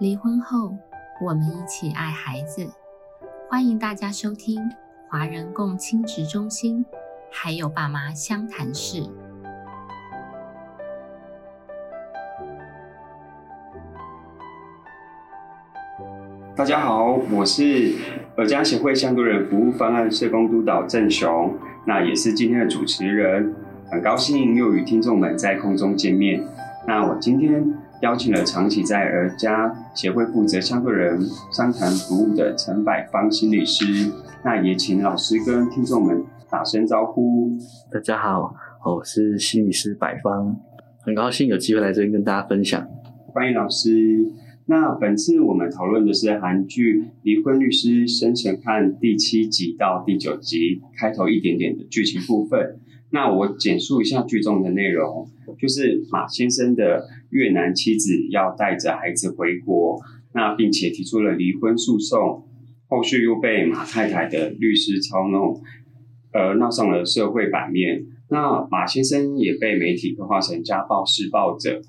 离婚后，我们一起爱孩子。欢迎大家收听华人共亲职中心，还有爸妈相谈室。大家好，我是尔家协会相对人服务方案社工督导郑雄，那也是今天的主持人。很高兴又与听众们在空中见面。那我今天。邀请了长期在儿家协会负责相对人商谈服务的陈百芳心理师，那也请老师跟听众们打声招呼。大家好，我是心理师百芳，很高兴有机会来这边跟大家分享。欢迎老师。那本次我们讨论的是韩剧《离婚律师生前看》第七集到第九集开头一点点的剧情部分。那我简述一下剧中的内容，就是马先生的越南妻子要带着孩子回国，那并且提出了离婚诉讼，后续又被马太太的律师操弄，呃，闹上了社会版面。那马先生也被媒体刻画成家暴施暴者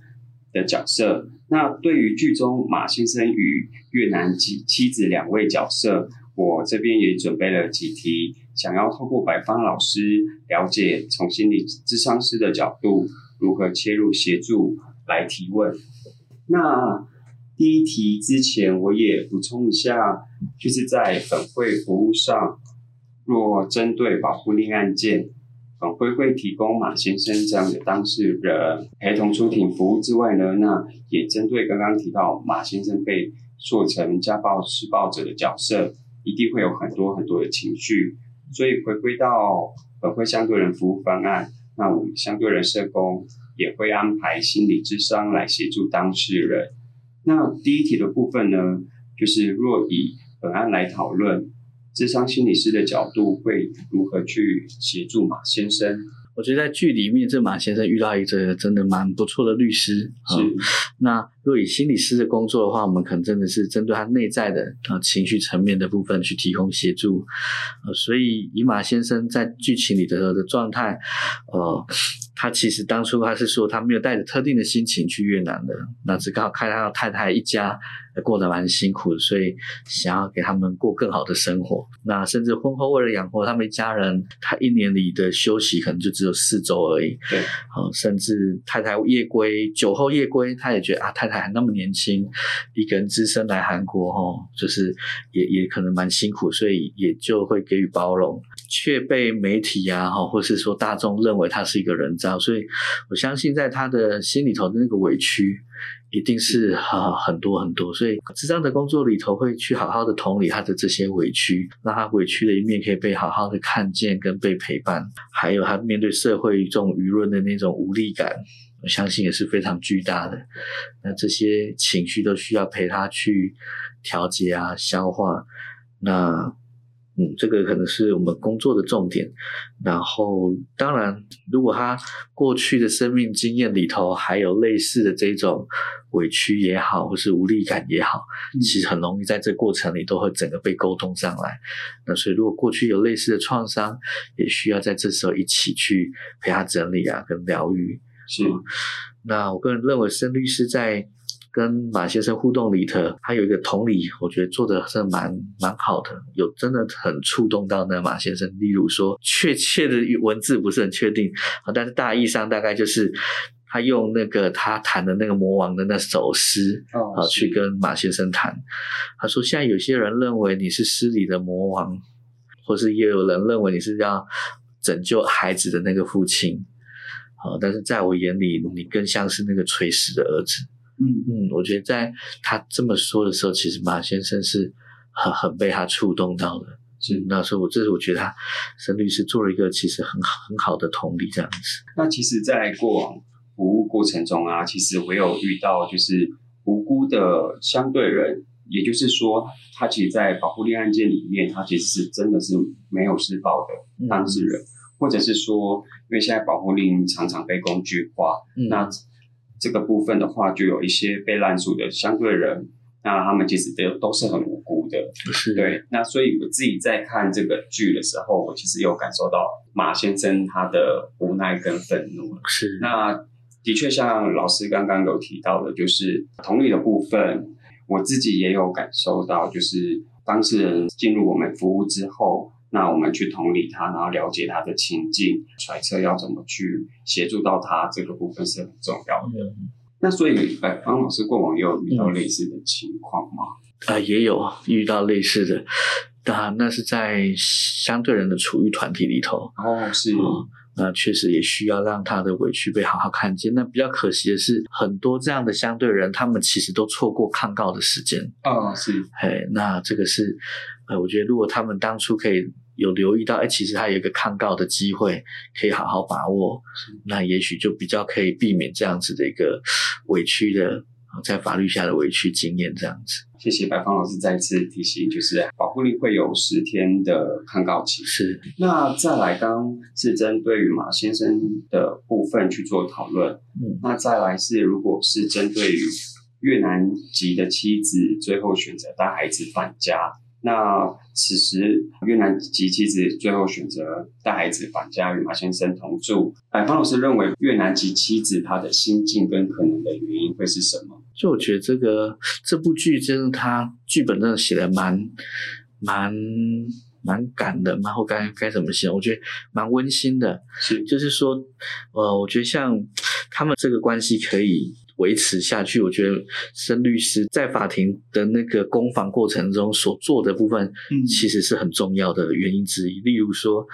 的角色。那对于剧中马先生与越南妻妻子两位角色，我这边也准备了几题。想要透过百方老师了解从心理咨商师的角度如何切入协助来提问。那第一题之前我也补充一下，就是在本会服务上，若针对保护令案件，本会会提供马先生这样的当事人陪同出庭服务之外呢，那也针对刚刚提到马先生被做成家暴施暴者的角色，一定会有很多很多的情绪。所以回归到本会相对人服务方案，那我们相对人社工也会安排心理智商来协助当事人。那第一题的部分呢，就是若以本案来讨论，智商心理师的角度会如何去协助马先生？我觉得在剧里面，这马先生遇到一个真的蛮不错的律师。是。那若以心理师的工作的话，我们可能真的是针对他内在的啊情绪层面的部分去提供协助。呃，所以以马先生在剧情里的的状态，呃。他其实当初他是说他没有带着特定的心情去越南的，那只刚好看到太太一家过得蛮辛苦的，所以想要给他们过更好的生活。那甚至婚后为了养活他们一家人，他一年里的休息可能就只有四周而已。对，好，甚至太太夜归，酒后夜归，他也觉得啊，太太还那么年轻，一个人只身来韩国，哈，就是也也可能蛮辛苦，所以也就会给予包容。却被媒体啊，哈，或是说大众认为他是一个人渣，所以我相信在他的心里头的那个委屈，一定是哈很多很多。所以智障的工作里头会去好好的同理他的这些委屈，让他委屈的一面可以被好好的看见跟被陪伴，还有他面对社会这种舆论的那种无力感，我相信也是非常巨大的。那这些情绪都需要陪他去调节啊，消化。那。嗯，这个可能是我们工作的重点。然后，当然，如果他过去的生命经验里头还有类似的这种委屈也好，或是无力感也好，其实很容易在这过程里都会整个被沟通上来。那所以，如果过去有类似的创伤，也需要在这时候一起去陪他整理啊，跟疗愈。是。那我个人认为，申律师在。跟马先生互动里头，他有一个同理，我觉得做的是蛮蛮好的，有真的很触动到那马先生。例如说，确切的文字不是很确定啊，但是大意上大概就是他用那个他弹的那个魔王的那首诗啊，去跟马先生谈。他说：现在有些人认为你是诗里的魔王，或是也有人认为你是要拯救孩子的那个父亲啊，但是在我眼里，你更像是那个垂死的儿子。嗯嗯，我觉得在他这么说的时候，其实马先生是很很被他触动到的。是那时候，我这是我觉得他沈律师做了一个其实很好很好的同理这样子。那其实，在过往服务过程中啊，其实我有遇到就是无辜的相对人，也就是说，他其实，在保护令案件里面，他其实是真的是没有施暴的当事人，或者是说，因为现在保护令常常被工具化，那。这个部分的话，就有一些被滥诉的相对人，那他们其实都都是很无辜的，是对。那所以我自己在看这个剧的时候，我其实有感受到马先生他的无奈跟愤怒。是，那的确像老师刚刚有提到的，就是同理的部分，我自己也有感受到，就是当事人进入我们服务之后，那我们去同理他，然后了解他的情境，揣测要怎么去协助到他，这个部分是很重要的。那所以，呃，方老师过往也有遇到类似的情况吗？啊、也有遇到类似的，啊，那是在相对人的处于团体里头，哦，是，哦，那确实也需要让他的委屈被好好看见。那比较可惜的是，很多这样的相对人，他们其实都错过抗告的时间。哦，是，嘿，那这个是，呃，我觉得如果他们当初可以有留意到，哎，其实他有一个抗告的机会，可以好好把握，那也许就比较可以避免这样子的一个委屈的，呃在法律下的委屈经验这样子。谢谢白芳老师再次提醒，就是保护令会有十天的抗告期。是，那再来，刚刚是针对于马先生的部分去做讨论。嗯，那再来是，如果是针对于越南籍的妻子最后选择带孩子返家，那此时越南籍妻子最后选择带孩子返家与马先生同住，哎，方老师认为越南籍妻子她的心境跟可能的原因会是什么？就我觉得这个这部剧真的，它剧本真的写的蛮蛮蛮感的，蛮后该该怎么写？我觉得蛮温馨的。是就是说，呃，我觉得像他们这个关系可以维持下去，我觉得申律师在法庭的那个攻防过程中所做的部分，嗯其实是很重要的原因之一。例如说，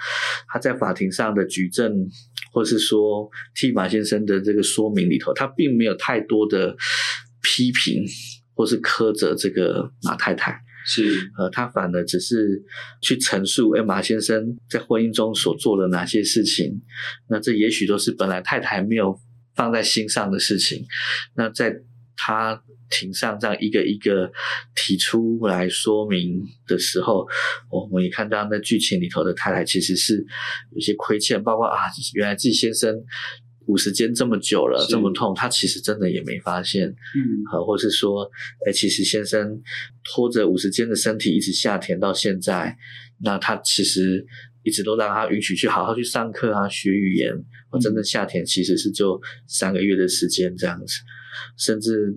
他在法庭上的举证，或是说替马先生的这个说明里头，他并没有太多的批评或是苛责这个马太太。是呃，他反而只是去陈述，哎，马先生在婚姻中所做的哪些事情，那这也许都是本来太太没有放在心上的事情，那在他庭上这样一个一个提出来说明的时候，我们也看到那剧情里头的太太其实是有些亏欠，包括啊，原来自己先生。五十间这么久了，这么痛，他其实真的也没发现。嗯呃，或是说，哎，其实先生拖着五十肩的身体一直下田到现在，那他其实一直都让他允许去好好去上课啊，学语言。我真的夏天其实是就三个月的时间这样子，甚至，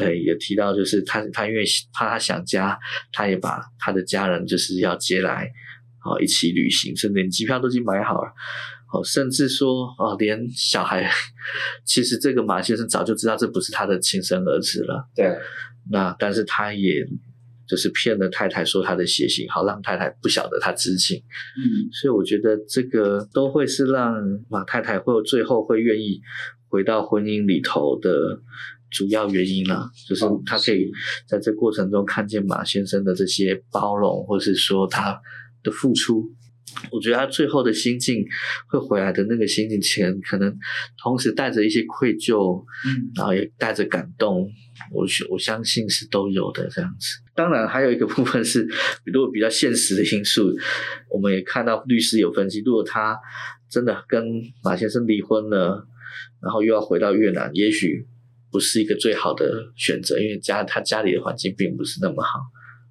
呃，也提到就是他他因为怕他想家，他也把他的家人就是要接来，哦，一起旅行，甚至连机票都已经买好了。哦，甚至说哦，连小孩，其实这个马先生早就知道这不是他的亲生儿子了。对，那但是他也就是骗了太太说他的血型，好让太太不晓得他知情。嗯所以我觉得这个都会是让马太太会最后会愿意回到婚姻里头的主要原因啦，就是哦他可以在这过程中看见马先生的这些包容，或是说他的付出。我觉得他最后的心境会回来的那个心境，前可能同时带着一些愧疚，嗯然后也带着感动，我相我相信是都有的这样子。当然，还有一个部分是，如果比较现实的因素，我们也看到律师有分析，如果他真的跟马先生离婚了，然后又要回到越南，也许不是一个最好的选择，因为家他家里的环境并不是那么好。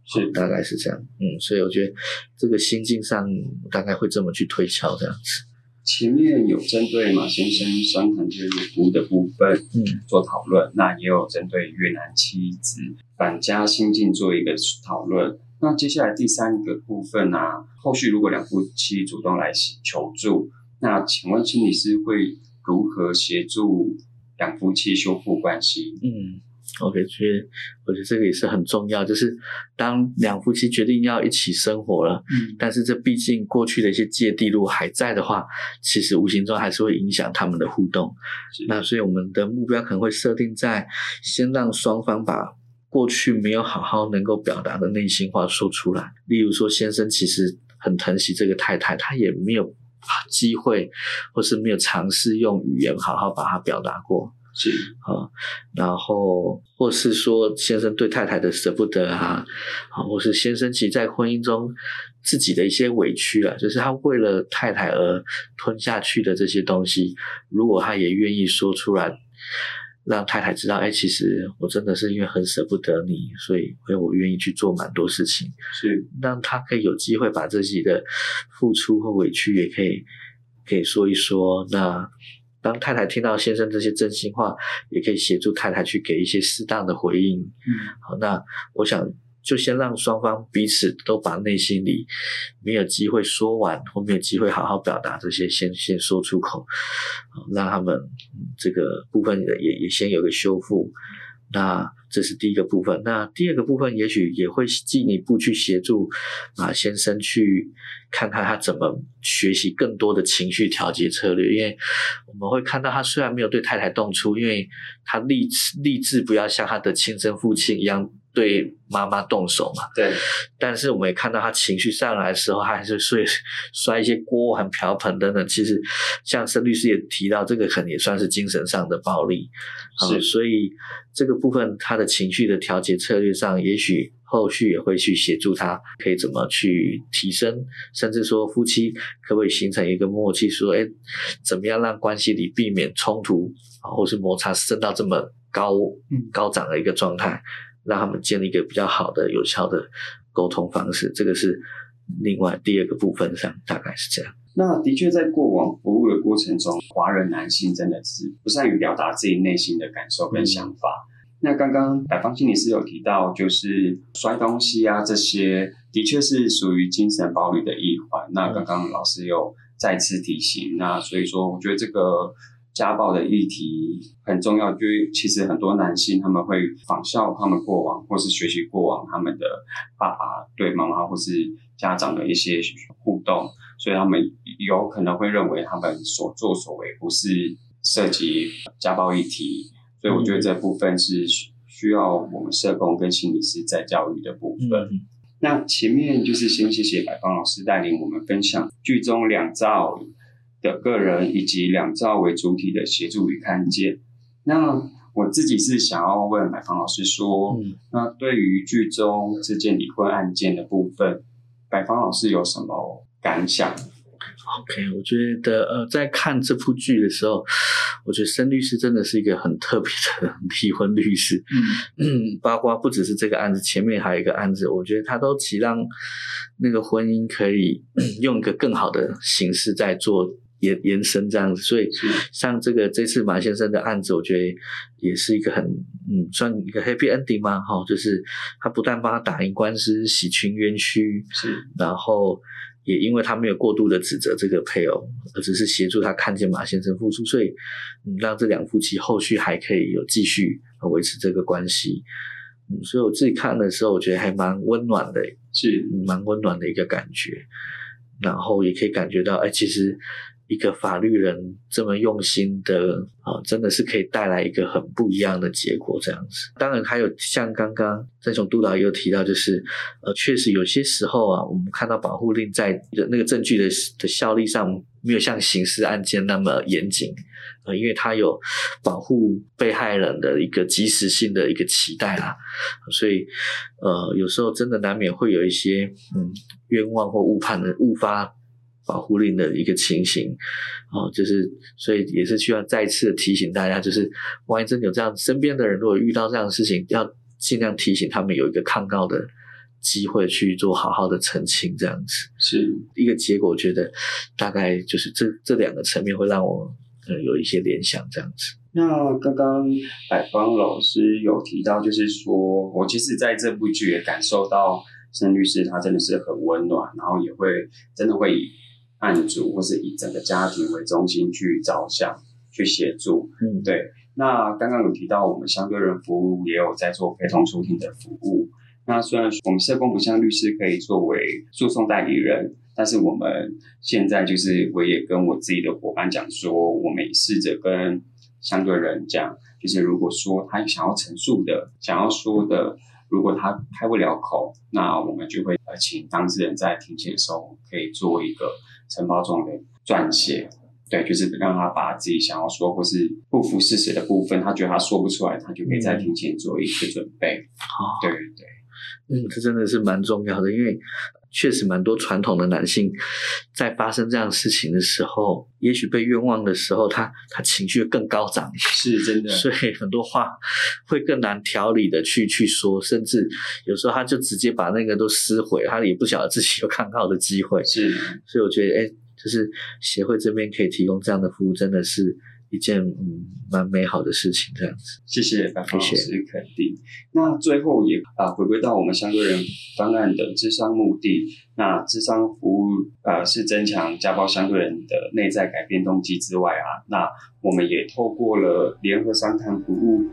是大概是这样，嗯，所以我觉得这个心境上大概会这么去推敲这样子，前面有针对马先生伤残介入服务的部分，嗯，做讨论，那也有针对越南妻子返家心境做一个讨论。那接下来第三个部分呢、后续如果两夫妻主动来求助，那请问心理师会如何协助两夫妻修复关系？嗯，OK，所以我觉得这个也是很重要，就是当两夫妻决定要一起生活了，嗯，但是这毕竟过去的一些芥蒂如果还在的话，其实无形中还是会影响他们的互动。那所以我们的目标可能会设定在先让双方把过去没有好好能够表达的内心话说出来。例如说，先生其实很疼惜这个太太，他也没有机会，或是没有尝试用语言好好把它表达过。是。啊，然后或是说先生对太太的舍不得啊，啊，或是先生其实在婚姻中自己的一些委屈啊，就是他为了太太而吞下去的这些东西，如果他也愿意说出来，让太太知道，哎，其实我真的是因为很舍不得你，所以所以我愿意去做蛮多事情，是。让他可以有机会把自己的付出和委屈也可以可以说一说，那当太太听到先生这些真心话，也可以协助太太去给一些适当的回应。嗯，好，那我想就先让双方彼此都把内心里没有机会说完，或没有机会好好表达这些，先先说出口，好让他们这个部分也也先有个修复。那这是第一个部分。那第二个部分，也许也会进一步去协助啊先生去看看他怎么学习更多的情绪调节策略。因为我们会看到，他虽然没有对太太动粗，因为他立志立志不要像他的亲生父亲一样。对妈妈动手嘛？对。但是我们也看到他情绪上来的时候，他还是摔 摔一些锅碗瓢盆等等。其实，像申律师也提到，这个可能也算是精神上的暴力。是。所以这个部分，他的情绪的调节策略上，也许后续也会去协助他，可以怎么去提升，甚至说夫妻可不可以形成一个默契，说，哎，怎么样让关系里避免冲突啊，或是摩擦升到这么高高涨的一个状态。让他们建立一个比较好的、有效的沟通方式，这个是另外第二个部分上，大概是这样。那的确，在过往服务的过程中，华人男性真的是不善于表达自己内心的感受跟想法。那刚刚百方心理师有提到，就是摔东西啊，这些的确是属于精神暴力的一环。那刚刚老师又再次提醒，那所以说，我觉得这个。家暴的议题很重要，就是其实很多男性他们会仿效他们过往，或是学习过往他们的爸爸对妈妈或是家长的一些互动，所以他们有可能会认为他们所作所为不是涉及家暴议题，所以我觉得这部分是需要我们社工跟心理师在教育的部分。那前面就是先谢谢百芳老师带领我们分享剧中两兆。的个人以及两兆为主体的协助与看见。那我自己是想要问买房老师说，那对于剧中这件离婚案件的部分，百方老师有什么感想？OK，我觉得呃，在看这部剧的时候，我觉得申律师真的是一个很特别的 离婚律师。嗯，八卦不只是这个案子，前面还有一个案子，我觉得他都其让那个婚姻可以用一个更好的形式在做。延延伸这样子，所以像这个这次马先生的案子，我觉得也是一个很嗯，算一个 happy ending 嘛，哈，就是他不但帮他打赢官司，洗清冤屈，是，然后也因为他没有过度的指责这个配偶，而只是协助他看见马先生付出，所以嗯，让这两夫妻后续还可以有继续维持这个关系，嗯，所以我自己看的时候，我觉得还蛮温暖的，是。蛮温暖的一个感觉，然后也可以感觉到，哎，其实。一个法律人这么用心的啊，真的是可以带来一个很不一样的结果。这样子，当然还有像刚刚郑雄督导也有提到，就是呃，确实有些时候啊，我们看到保护令在那个证据的的效力上没有像刑事案件那么严谨，呃，因为它有保护被害人的一个及时性的一个期待啦，所以呃，有时候真的难免会有一些嗯冤枉或误判的误发。保护令的一个情形，哦，就是所以也是需要再次提醒大家，就是万一真有这样身边的人如果遇到这样的事情，要尽量提醒他们有一个抗告的机会去做好好的澄清，这样子是一个结果。我觉得大概就是这这两个层面会让我呃有一些联想，这样子。那刚刚百芳老师有提到，就是说我其实在这部剧也感受到申律师他真的是很温暖，然后也会真的会以。案主或是以整个家庭为中心去着想、去协助，嗯，对。那刚刚有提到，我们相对人服务也有在做陪同出庭的服务。那虽然我们社工不像律师可以作为诉讼代理人，但是我们现在就是我也跟我自己的伙伴讲说，我们试着跟相对人讲，就是如果说他想要陈述的、想要说的。如果他开不了口，那我们就会呃请当事人在庭前的时候可以做一个承包状的撰写，对，就是让他把自己想要说或是不符事实的部分，他觉得他说不出来，他就可以在庭前做一些准备。对，对对，嗯，这真的是蛮重要的，因为。确实蛮多传统的男性，在发生这样事情的时候，也许被冤枉的时候，他他情绪更高涨，是真的，所以很多话会更难条理的去去说，甚至有时候他就直接把那个都撕毁，他也不晓得自己有看到的机会。是，所以我觉得，哎，就是协会这边可以提供这样的服务，真的是一件嗯蛮美好的事情，这样子。谢谢白芳老谢师肯定。那最后也啊，回归到我们相对人方案的智商目的。那智商服务呃是增强家暴相对人的内在改变动机之外啊，那我们也透过了联合商谈服务，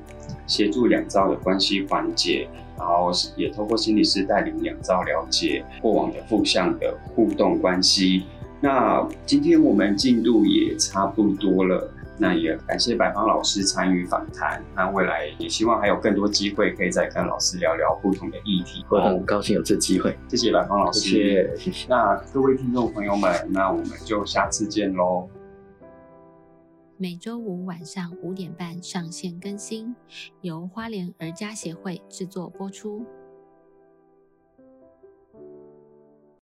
协助两造的关系缓解，然后也透过心理师带领两造了解过往的负向的互动关系。那今天我们进度也差不多了。那也感谢百芳老师参与访谈。那未来也希望还有更多机会可以再跟老师聊聊不同的议题。我很高兴有这机会，谢谢百芳老师。谢谢谢谢。那各位听众朋友们，那我们就下次见喽。每周五晚上五点半上线更新，由花莲儿家协会制作播出。